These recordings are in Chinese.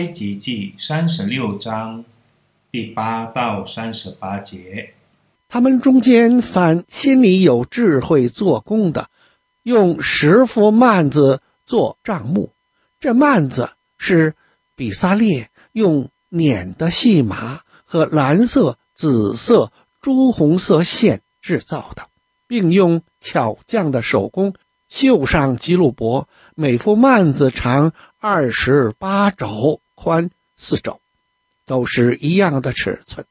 埃及记三十六章第八到三十八节。他们中间凡心里有智慧做工的，用十幅幔子做帐幕。这幔子是比撒列用捻的细麻和蓝色、紫色、朱红色线制造的，并用巧匠的手工绣上基路伯。每幅幔子长二十八肘，宽四周，都是一样的尺寸。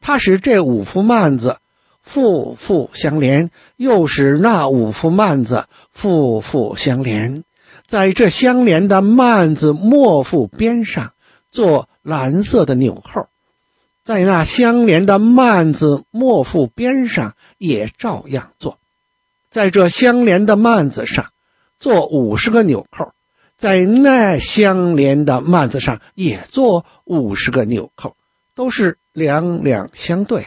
他使这五幅幔子复复相连，又使那五幅幔子复复相连，在这相连的幔子末幅边上做蓝色的纽扣，在那相连的幔子末幅边上也照样做，在这相连的幔子上做五十个纽扣，在那相连的幔子上也做五十个纽扣，都是两两相对。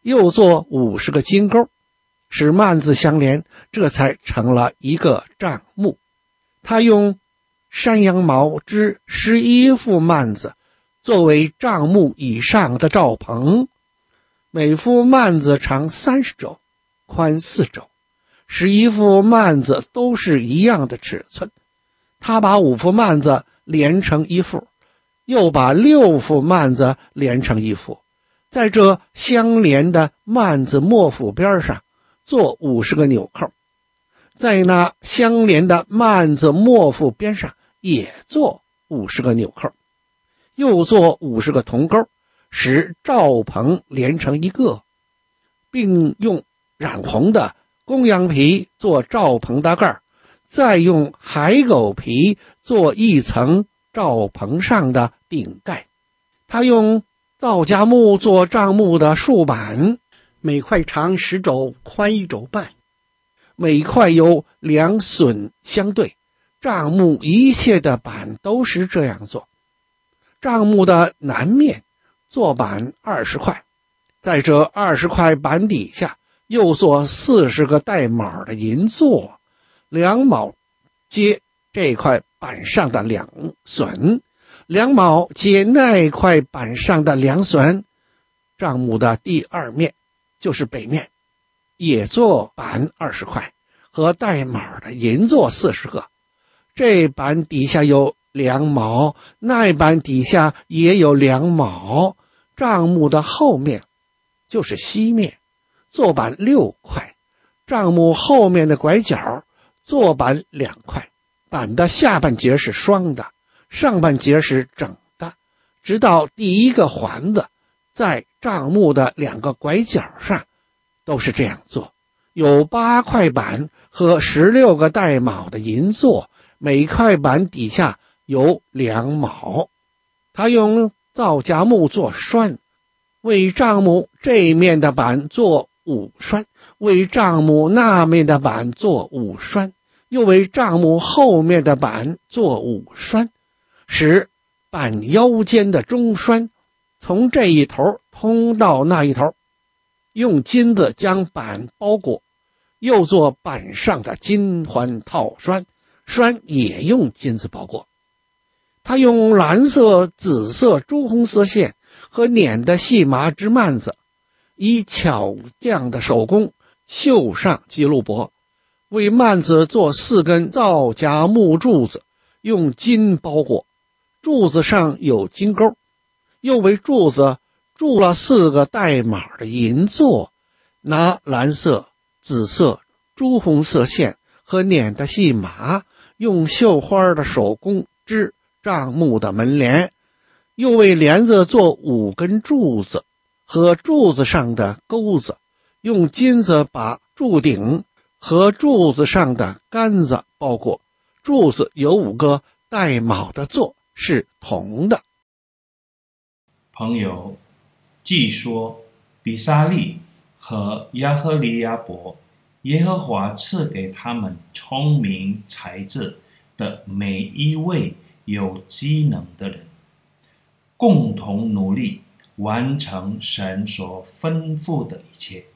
又做五十个金钩，使幔子相连，这才成了一个帐幕。他用山羊毛织十一副幔子，作为帐幕以上的罩棚。每副幔子长三十肘，宽四肘，十一副幔子都是一样的尺寸。他把五副幔子连成一副，又把六副幔子连成一副。在这相连的幔子末幅边上做五十个纽扣，在那相连的幔子末幅边上也做五十个纽扣，又做五十个铜钩，使罩棚连成一个，并用染红的公羊皮做罩棚的盖，再用海狗皮做一层罩棚上的顶盖。他用。皂荚木做帐幕的竖板，每块长十肘，宽一肘半，每块有两榫相对。帐幕一切的板都是这样做。帐幕的南面做板二十块，在这二十块板底下又做四十个带卯的银座，两卯接这块板上的两榫。两卯接那块板上的两榫，账目的第二面就是北面，也做板二十块和带卯的银座四十个。这板底下有两卯，那板底下也有两卯。账目的后面就是西面，做板六块。账目后面的拐角做板两块，板的下半截是双的。上半截是整的，直到第一个环子，在帐幕的两个拐角上，都是这样做。有八块板和十六个带卯的银座，每块板底下有两卯。他用皂荚木做栓，为帐幕这面的板做五栓，为帐幕那面的板做五栓，又为帐幕后面的板做五栓。使板腰间的中栓从这一头通到那一头，用金子将板包裹，又做板上的金环套栓，栓也用金子包裹。他用蓝色、紫色、朱红色线和捻的细麻织幔子，以巧匠的手工绣上基路伯，为幔子做四根皂荚木柱子，用金包裹。柱子上有金钩，又为柱子铸了四个带卯的银座，拿蓝色、紫色、朱红色线和捻的细麻，用绣花的手工织帐幕的门帘，又为帘子做五根柱子和柱子上的钩子，用金子把柱顶和柱子上的杆子包裹。柱子有五个带卯的座。是铜的。朋友，据说比萨利和亚何利亚伯，耶和华赐给他们聪明才智的每一位有机能的人，共同努力完成神所吩咐的一切。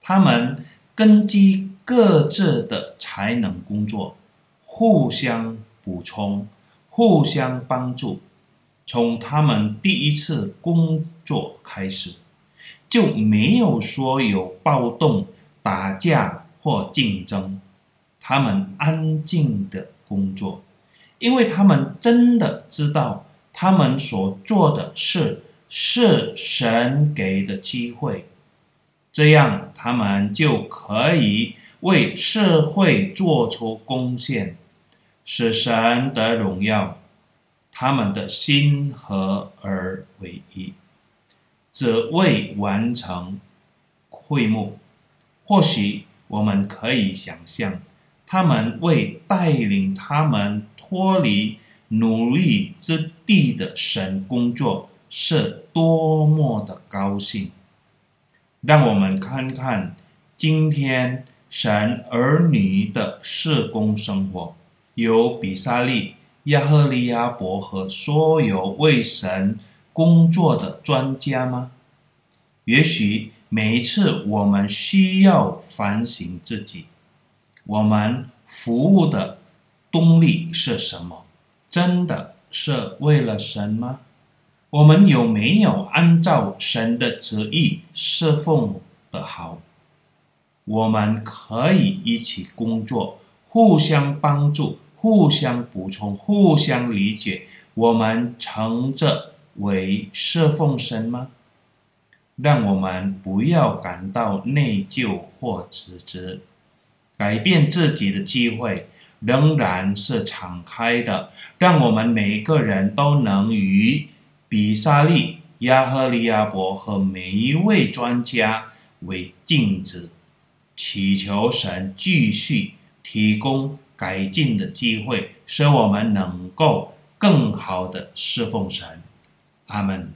他们根据各自的才能工作，互相补充。互相帮助，从他们第一次工作开始，就没有说有暴动、打架或竞争。他们安静的工作，因为他们真的知道，他们所做的事是神给的机会，这样他们就可以为社会做出贡献，使神得荣耀。他们的心合而为一，只为完成会幕。或许我们可以想象。他们为带领他们脱离奴隶之地的神工作是多么的高兴！让我们看看今天神儿女的事工生活，有比撒利、亚赫利亚伯和所有为神工作的专家吗？也许每一次我们需要反省自己。我们服务的动力是什么？真的是为了神吗？我们有没有按照神的旨意侍奉的好？我们可以一起工作，互相帮助，互相补充，互相理解。我们称这为侍奉神吗？让我们不要感到内疚或自责。改变自己的机会仍然是敞开的，让我们每个人都能与比萨利、亚赫利亚伯和每一位专家为镜子，祈求神继续提供改进的机会，使我们能够更好的侍奉神。阿门。